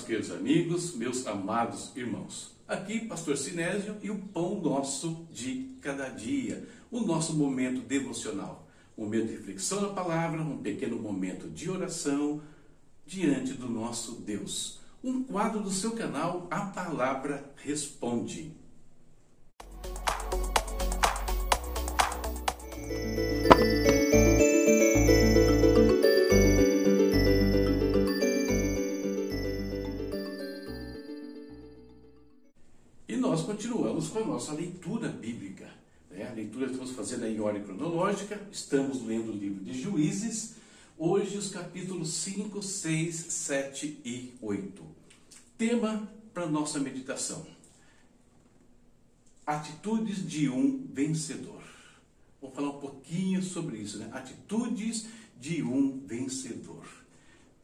meus queridos amigos, meus amados irmãos. Aqui, Pastor Sinésio e o pão nosso de cada dia, o nosso momento devocional, um momento de reflexão na palavra, um pequeno momento de oração diante do nosso Deus. Um quadro do seu canal, A Palavra Responde. A nossa leitura bíblica. Né? A leitura que estamos fazendo em ordem cronológica, estamos lendo o livro de Juízes, hoje os capítulos 5, 6, 7 e 8. Tema para nossa meditação: Atitudes de um vencedor. Vamos falar um pouquinho sobre isso, né? Atitudes de um vencedor.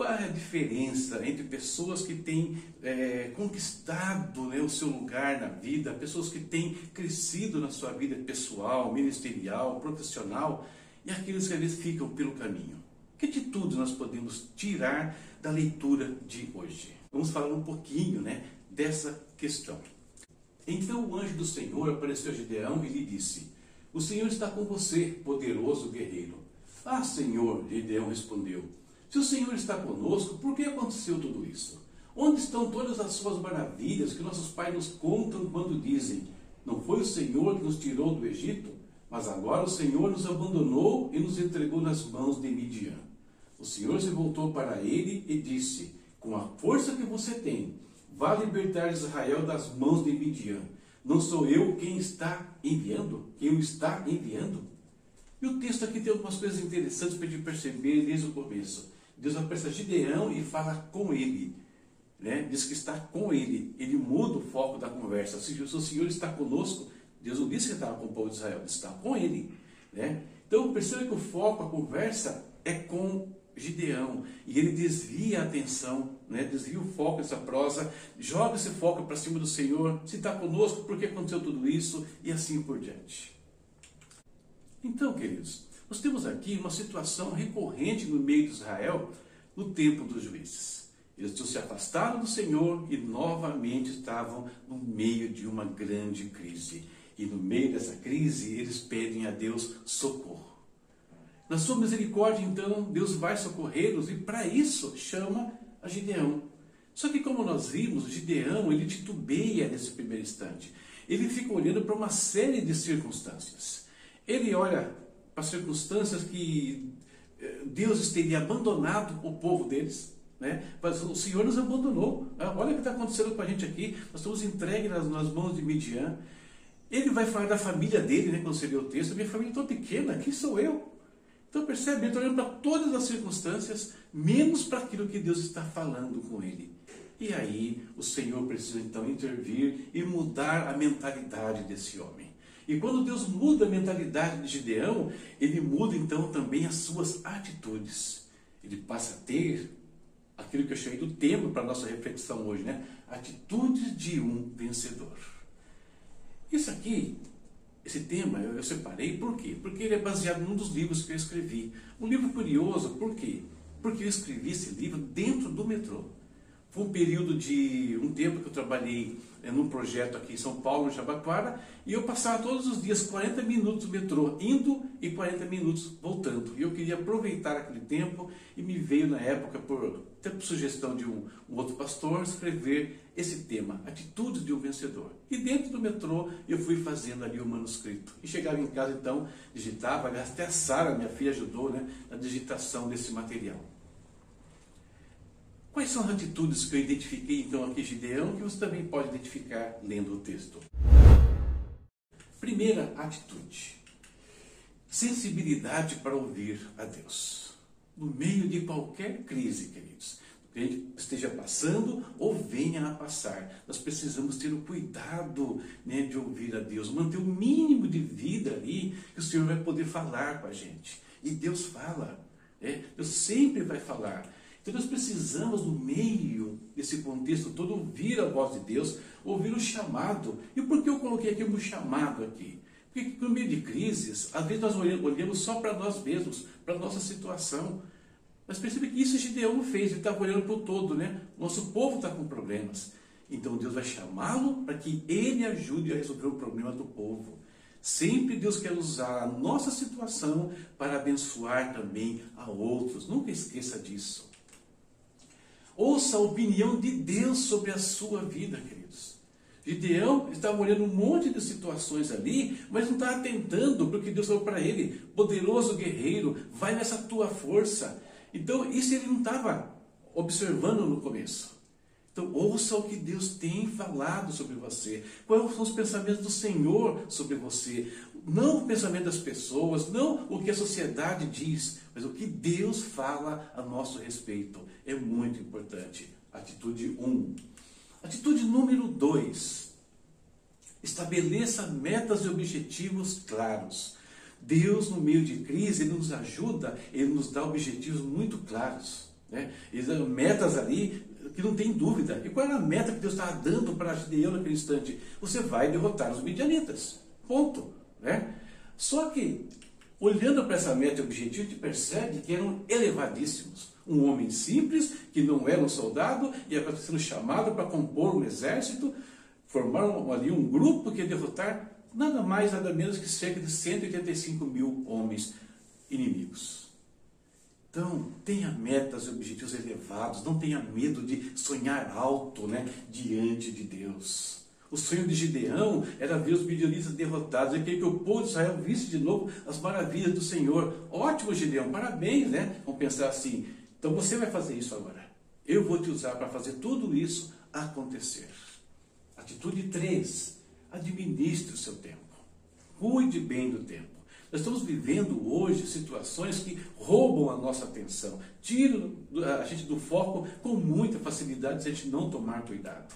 Qual é a diferença entre pessoas que têm é, conquistado né, o seu lugar na vida, pessoas que têm crescido na sua vida pessoal, ministerial, profissional, e aqueles que às vezes ficam pelo caminho? Que atitudes nós podemos tirar da leitura de hoje? Vamos falar um pouquinho né, dessa questão. Então o anjo do Senhor apareceu a Gideão e lhe disse: O Senhor está com você, poderoso guerreiro. Ah, Senhor, Gideão respondeu. Se o Senhor está conosco, por que aconteceu tudo isso? Onde estão todas as suas maravilhas que nossos pais nos contam quando dizem: Não foi o Senhor que nos tirou do Egito, mas agora o Senhor nos abandonou e nos entregou nas mãos de Midian. O Senhor se voltou para ele e disse: Com a força que você tem, vá libertar Israel das mãos de Midian. Não sou eu quem está enviando? Quem o está enviando? E o texto aqui tem algumas coisas interessantes para a gente perceber desde o começo. Deus aparece a Gideão e fala com ele. Né? Diz que está com ele. Ele muda o foco da conversa. Se o Senhor está conosco, Deus não disse que estava com o povo de Israel, está com ele. Né? Então perceba que o foco, a conversa é com Gideão. E ele desvia a atenção, né? desvia o foco dessa prosa, joga esse foco para cima do Senhor. Se está conosco, por que aconteceu tudo isso? E assim por diante. Então, queridos, nós temos aqui uma situação recorrente no meio de Israel no tempo dos juízes. Eles se afastado do Senhor e novamente estavam no meio de uma grande crise. E no meio dessa crise, eles pedem a Deus socorro. Na sua misericórdia, então, Deus vai socorrê-los e para isso chama a Gideão. Só que como nós vimos, Gideão, ele titubeia nesse primeiro instante. Ele fica olhando para uma série de circunstâncias. Ele olha para circunstâncias que eh, Deus teria abandonado o povo deles. Né? Mas o Senhor nos abandonou. Ah, olha o que está acontecendo com a gente aqui. Nós estamos entregues nas, nas mãos de Midian. Ele vai falar da família dele, né, quando você lê o texto. Minha família é tão pequena, quem sou eu? Então percebe, ele está olhando para todas as circunstâncias, menos para aquilo que Deus está falando com ele. E aí o Senhor precisa então intervir e mudar a mentalidade desse homem. E quando Deus muda a mentalidade de Gideão, ele muda então também as suas atitudes. Ele passa a ter aquilo que eu chamei do tema para a nossa reflexão hoje, né? Atitudes de um vencedor. Isso aqui, esse tema eu, eu separei, por quê? Porque ele é baseado num dos livros que eu escrevi. Um livro curioso, por quê? Porque eu escrevi esse livro dentro do metrô. Foi um período de um tempo que eu trabalhei é, num projeto aqui em São Paulo, em Jabaquara, e eu passava todos os dias 40 minutos no metrô, indo e 40 minutos voltando. E eu queria aproveitar aquele tempo e me veio na época, por, até por sugestão de um, um outro pastor, escrever esse tema, Atitudes de um Vencedor. E dentro do metrô eu fui fazendo ali o manuscrito. E chegava em casa então, digitava, até a Sara, minha filha, ajudou né, na digitação desse material. Quais são as atitudes que eu identifiquei então aqui, Gideão, que você também pode identificar lendo o texto? Primeira atitude: sensibilidade para ouvir a Deus. No meio de qualquer crise, queridos, que a gente esteja passando ou venha a passar, nós precisamos ter o cuidado né, de ouvir a Deus, manter o mínimo de vida ali que o Senhor vai poder falar com a gente. E Deus fala, né? Deus sempre vai falar. Então nós precisamos, no meio desse contexto todo, ouvir a voz de Deus, ouvir o chamado. E por que eu coloquei aqui o chamado aqui? Porque no meio de crises, às vezes nós olhamos só para nós mesmos, para a nossa situação. Mas percebe que isso Gideão fez, ele estava olhando para o todo, né? Nosso povo está com problemas. Então Deus vai chamá-lo para que ele ajude a resolver o problema do povo. Sempre Deus quer usar a nossa situação para abençoar também a outros. Nunca esqueça disso. Ouça a opinião de Deus sobre a sua vida, queridos. Gideão estava olhando um monte de situações ali, mas não estava atentando para o que Deus falou para ele. Poderoso guerreiro, vai nessa tua força. Então, isso ele não estava observando no começo. Então, ouça o que Deus tem falado sobre você. Quais são os pensamentos do Senhor sobre você? Não o pensamento das pessoas, não o que a sociedade diz, mas o que Deus fala a nosso respeito. É muito importante. Atitude 1. Um. Atitude número 2. Estabeleça metas e objetivos claros. Deus, no meio de crise, Ele nos ajuda, Ele nos dá objetivos muito claros. Né? Metas ali que não tem dúvida. E qual era a meta que Deus estava dando para Gideão naquele instante? Você vai derrotar os midianitas. Ponto. Né? Só que, olhando para essa meta objetivo, a gente percebe que eram elevadíssimos. Um homem simples, que não era um soldado, e estava sendo chamado para compor um exército, formaram ali um grupo que ia derrotar nada mais, nada menos que cerca de 185 mil homens inimigos. Então, tenha metas e objetivos elevados, não tenha medo de sonhar alto né, diante de Deus. O sonho de Gideão era ver os midianitas derrotados, e que o povo de Israel visse de novo as maravilhas do Senhor. Ótimo, Gideão, parabéns, né? Vamos pensar assim. Então você vai fazer isso agora. Eu vou te usar para fazer tudo isso acontecer. Atitude 3. Administre o seu tempo. Cuide bem do tempo. Nós estamos vivendo hoje situações que roubam a nossa atenção, tiram a gente do foco com muita facilidade se a gente não tomar cuidado.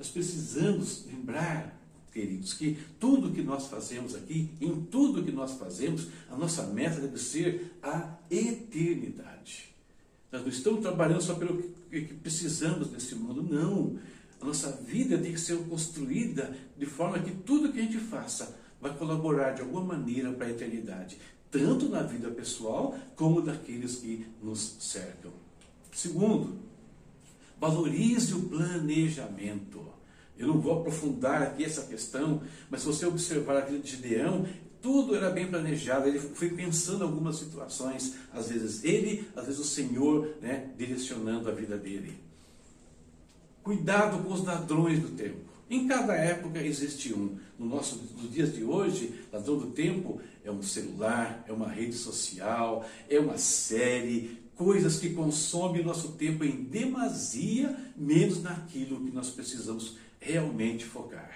Nós precisamos lembrar, queridos, que tudo que nós fazemos aqui, em tudo que nós fazemos, a nossa meta deve ser a eternidade. Nós não estamos trabalhando só pelo que precisamos nesse mundo, não. A nossa vida tem que ser construída de forma que tudo que a gente faça vai colaborar de alguma maneira para a eternidade, tanto na vida pessoal como daqueles que nos cercam. Segundo, valorize o planejamento. Eu não vou aprofundar aqui essa questão, mas se você observar a vida de Gideão, tudo era bem planejado, ele foi pensando algumas situações, às vezes ele, às vezes o Senhor, né, direcionando a vida dele. Cuidado com os ladrões do tempo. Em cada época existe um. No nosso, nos dias de hoje, ladrão do tempo é um celular, é uma rede social, é uma série, coisas que consomem nosso tempo em demasia, menos naquilo que nós precisamos realmente focar.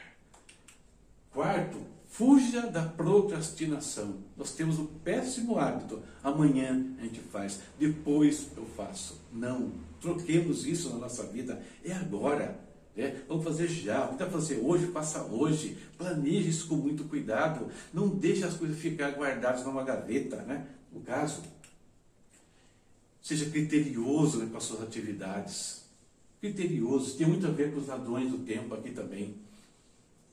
Quarto, fuja da procrastinação. Nós temos um péssimo hábito. Amanhã a gente faz, depois eu faço. Não, troquemos isso na nossa vida. É agora. É, vamos fazer já, vamos fazer hoje, faça hoje. Planeje isso com muito cuidado. Não deixe as coisas ficar guardadas numa gaveta, né? No caso, seja criterioso né, com as suas atividades. Criterioso, tem muito a ver com os ladrões do tempo aqui também.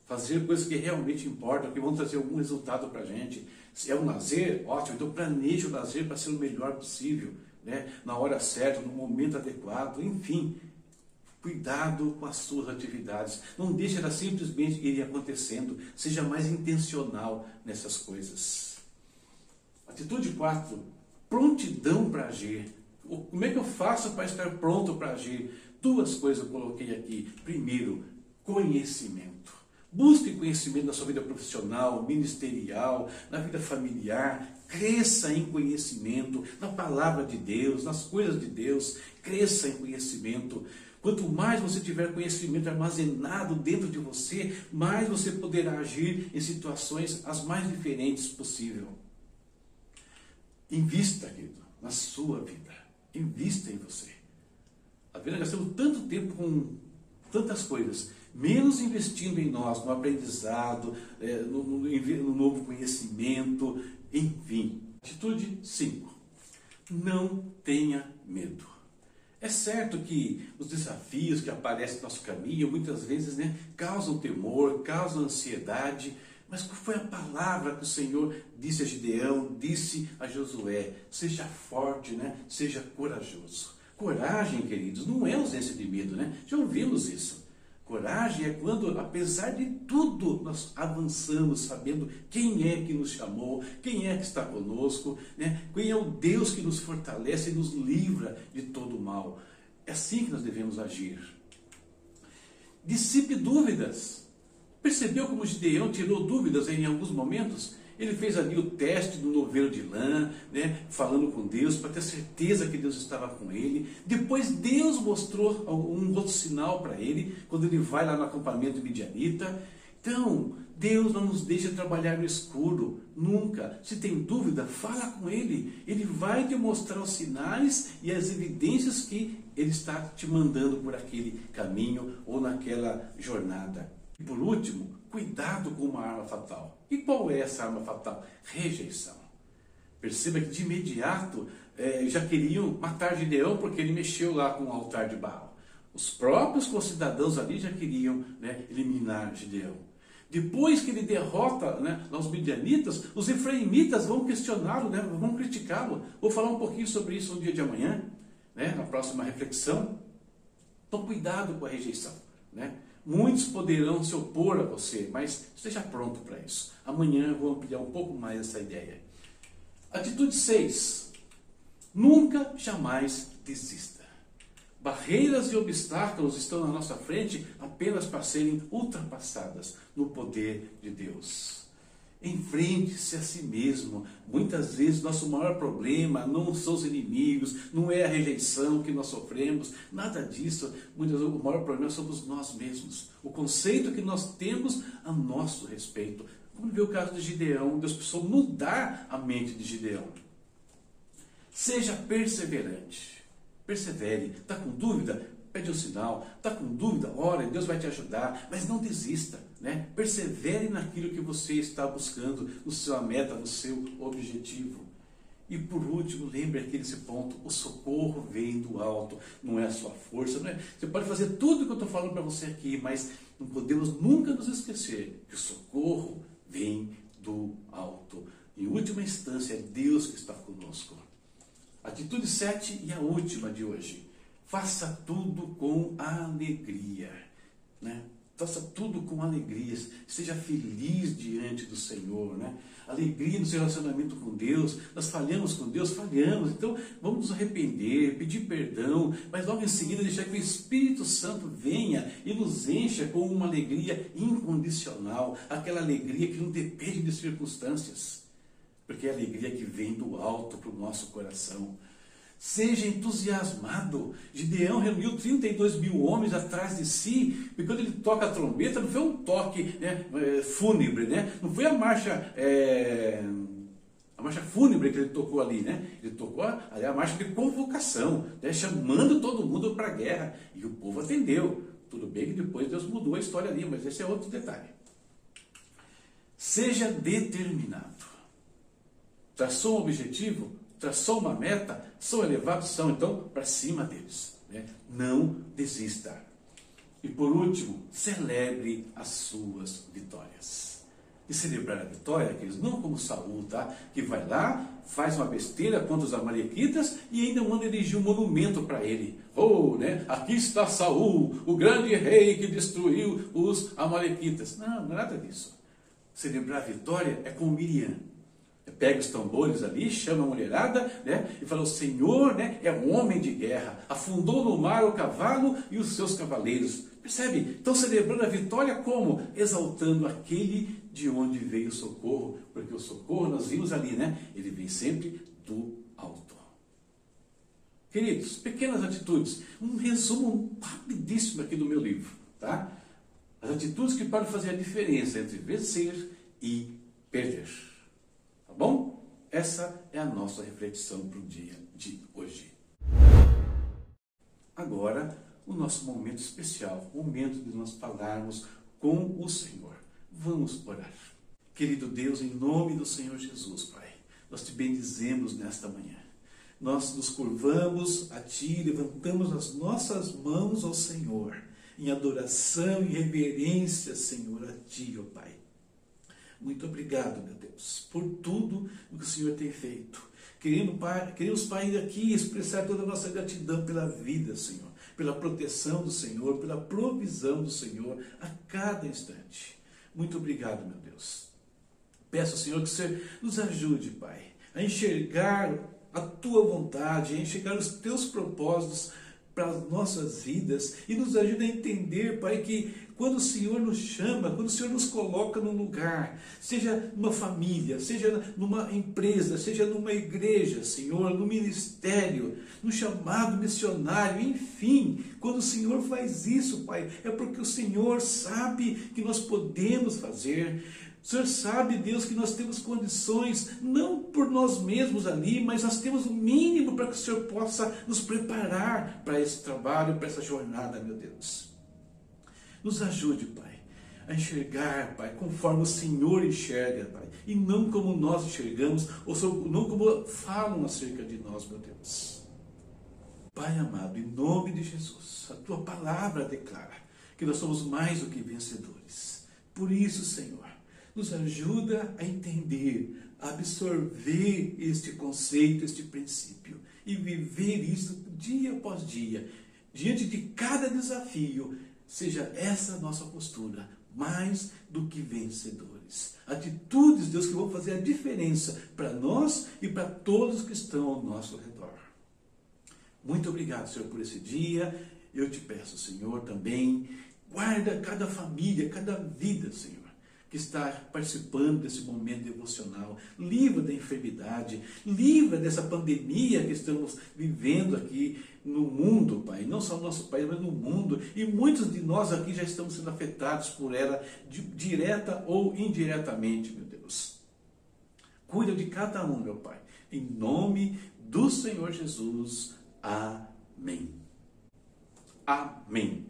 Fazer coisas que realmente importam, que vão trazer algum resultado para a gente. Se é um lazer, ótimo, então planeje o lazer para ser o melhor possível, né? na hora certa, no momento adequado, enfim Cuidado com as suas atividades. Não deixe elas simplesmente irem acontecendo. Seja mais intencional nessas coisas. Atitude 4. Prontidão para agir. Como é que eu faço para estar pronto para agir? Duas coisas eu coloquei aqui. Primeiro, conhecimento. Busque conhecimento na sua vida profissional, ministerial, na vida familiar. Cresça em conhecimento, na palavra de Deus, nas coisas de Deus. Cresça em conhecimento. Quanto mais você tiver conhecimento armazenado dentro de você, mais você poderá agir em situações as mais diferentes possível. Invista, querido, na sua vida. Invista em você. A vida gastamos tanto tempo com tantas coisas, menos investindo em nós, no aprendizado, é, no novo conhecimento, enfim. Atitude 5. Não tenha medo. É certo que os desafios que aparecem no nosso caminho muitas vezes né, causam temor, causam ansiedade, Mas qual foi a palavra que o Senhor disse a Gideão, disse a Josué? Seja forte, né? Seja corajoso. Coragem, queridos, não é ausência de medo, né? Já ouvimos isso. Coragem é quando, apesar de tudo, nós avançamos sabendo quem é que nos chamou, quem é que está conosco, né? quem é o Deus que nos fortalece e nos livra de todo o mal. É assim que nós devemos agir. Dissipe dúvidas. Percebeu como Gideão tirou dúvidas em alguns momentos? Ele fez ali o teste do novelo de lã, né, falando com Deus, para ter certeza que Deus estava com ele. Depois Deus mostrou um outro sinal para ele, quando ele vai lá no acampamento midianita. Então, Deus não nos deixa trabalhar no escuro, nunca. Se tem dúvida, fala com Ele. Ele vai te mostrar os sinais e as evidências que Ele está te mandando por aquele caminho ou naquela jornada. E por último, cuidado com uma arma fatal. E qual é essa arma fatal? Rejeição. Perceba que de imediato é, já queriam matar Gideão porque ele mexeu lá com o altar de Baal. Os próprios concidadãos ali já queriam né, eliminar Gideão. Depois que ele derrota né, os midianitas, os efraimitas vão questioná-lo, né, vão criticá-lo. Vou falar um pouquinho sobre isso no dia de amanhã, né, na próxima reflexão. Então, cuidado com a rejeição. Né? Muitos poderão se opor a você, mas esteja pronto para isso. Amanhã eu vou ampliar um pouco mais essa ideia. Atitude 6. Nunca, jamais desista. Barreiras e obstáculos estão na nossa frente apenas para serem ultrapassadas no poder de Deus. Enfrente-se a si mesmo. Muitas vezes nosso maior problema não são os inimigos, não é a rejeição que nós sofremos, nada disso. Muitas vezes o maior problema somos nós mesmos. O conceito que nós temos a nosso respeito. Vamos ver o caso de Gideão. Deus precisou mudar a mente de Gideão. Seja perseverante. Persevere. Está com dúvida? Pede um sinal. Está com dúvida? Ora, Deus vai te ajudar. Mas não desista. Né? Persevere naquilo que você está buscando, no sua meta, no seu objetivo. E por último, lembre aqui desse ponto: o socorro vem do alto, não é a sua força. Não é? Você pode fazer tudo o que eu estou falando para você aqui, mas não podemos nunca nos esquecer que o socorro vem do alto. Em última instância, é Deus que está conosco. Atitude 7 e a última de hoje. Faça tudo com alegria. Né? Faça tudo com alegria. Seja feliz diante do Senhor. Né? Alegria no seu relacionamento com Deus. Nós falhamos com Deus, falhamos. Então vamos nos arrepender, pedir perdão, mas logo em seguida deixar que o Espírito Santo venha e nos encha com uma alegria incondicional. Aquela alegria que não depende de circunstâncias porque é a alegria que vem do alto para o nosso coração. Seja entusiasmado. Gideão reuniu 32 mil homens atrás de si, e quando ele toca a trombeta, não foi um toque né, é, fúnebre, né? não foi a marcha. É, a marcha fúnebre que ele tocou ali, né? Ele tocou ali a marcha de convocação, né? chamando todo mundo para a guerra. E o povo atendeu. Tudo bem que depois Deus mudou a história ali, mas esse é outro detalhe. Seja determinado traçou um objetivo, traçou uma meta, são elevados, são então para cima deles. Né? Não desista. E por último, celebre as suas vitórias. E celebrar a vitória, aqueles não como Saul, tá? Que vai lá, faz uma besteira contra os amalequitas e ainda manda erigir um monumento para ele. Oh, né? Aqui está Saul, o grande rei que destruiu os amalequitas. Não, não é nada disso. Celebrar a vitória é com Miriam pega os tambores ali, chama a mulherada, né? E fala: O Senhor né, é um homem de guerra, afundou no mar o cavalo e os seus cavaleiros. Percebe? Estão celebrando a vitória como? Exaltando aquele de onde veio o socorro, porque o socorro, nós vimos ali, né? Ele vem sempre do alto. Queridos, pequenas atitudes. Um resumo rapidíssimo aqui do meu livro, tá? As atitudes que podem fazer a diferença entre vencer e perder. Tá bom? Essa é a nossa reflexão para o dia de hoje. Agora, o nosso momento especial, o momento de nós falarmos com o Senhor. Vamos orar. Querido Deus, em nome do Senhor Jesus, Pai, nós te bendizemos nesta manhã. Nós nos curvamos a Ti, levantamos as nossas mãos ao Senhor, em adoração e reverência, Senhor, a Ti, ó Pai Muito obrigado, meu Deus, por tudo o que o Senhor tem feito. Querendo, pai, queremos, Pai, aqui expressar toda a nossa gratidão pela vida, Senhor, pela proteção do Senhor, pela provisão do Senhor a cada instante. Muito obrigado, meu Deus. Peço, Senhor, que você nos ajude, Pai, a enxergar a tua vontade, a enxergar os teus propósitos para as nossas vidas e nos ajude a entender, Pai, que quando o Senhor nos chama, quando o Senhor nos coloca num lugar, seja numa família, seja numa empresa, seja numa igreja, Senhor, no ministério, no chamado missionário, enfim, quando o Senhor faz isso, Pai, é porque o Senhor sabe que nós podemos fazer. O Senhor sabe, Deus, que nós temos condições, não por nós mesmos ali, mas nós temos o mínimo para que o Senhor possa nos preparar para esse trabalho, para essa jornada, meu Deus. Nos ajude, Pai, a enxergar, Pai, conforme o Senhor enxerga, Pai, e não como nós enxergamos, ou não como falam acerca de nós, meu Deus. Pai amado, em nome de Jesus, a tua palavra declara que nós somos mais do que vencedores. Por isso, Senhor, nos ajuda a entender, a absorver este conceito, este princípio e viver isso dia após dia, diante de cada desafio, seja essa a nossa postura, mais do que vencedores. Atitudes, Deus, que vão fazer a diferença para nós e para todos que estão ao nosso redor. Muito obrigado, Senhor, por esse dia. Eu te peço, Senhor, também, guarda cada família, cada vida, Senhor que está participando desse momento devocional. Livra da enfermidade, livra dessa pandemia que estamos vivendo aqui no mundo, Pai. Não só no nosso país, mas no mundo. E muitos de nós aqui já estamos sendo afetados por ela, direta ou indiretamente, meu Deus. Cuida de cada um, meu Pai. Em nome do Senhor Jesus. Amém. Amém.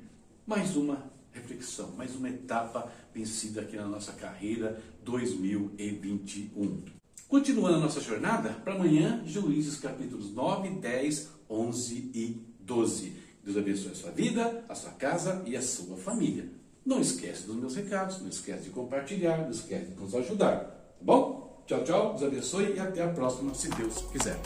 Mais uma reflexão, mais uma etapa vencida aqui na nossa carreira 2021. Continuando a nossa jornada, para amanhã, Juízes capítulos 9, 10, 11 e 12. Deus abençoe a sua vida, a sua casa e a sua família. Não esquece dos meus recados, não esquece de compartilhar, não esquece de nos ajudar. Tá bom? Tchau, tchau, Deus abençoe e até a próxima, se Deus quiser.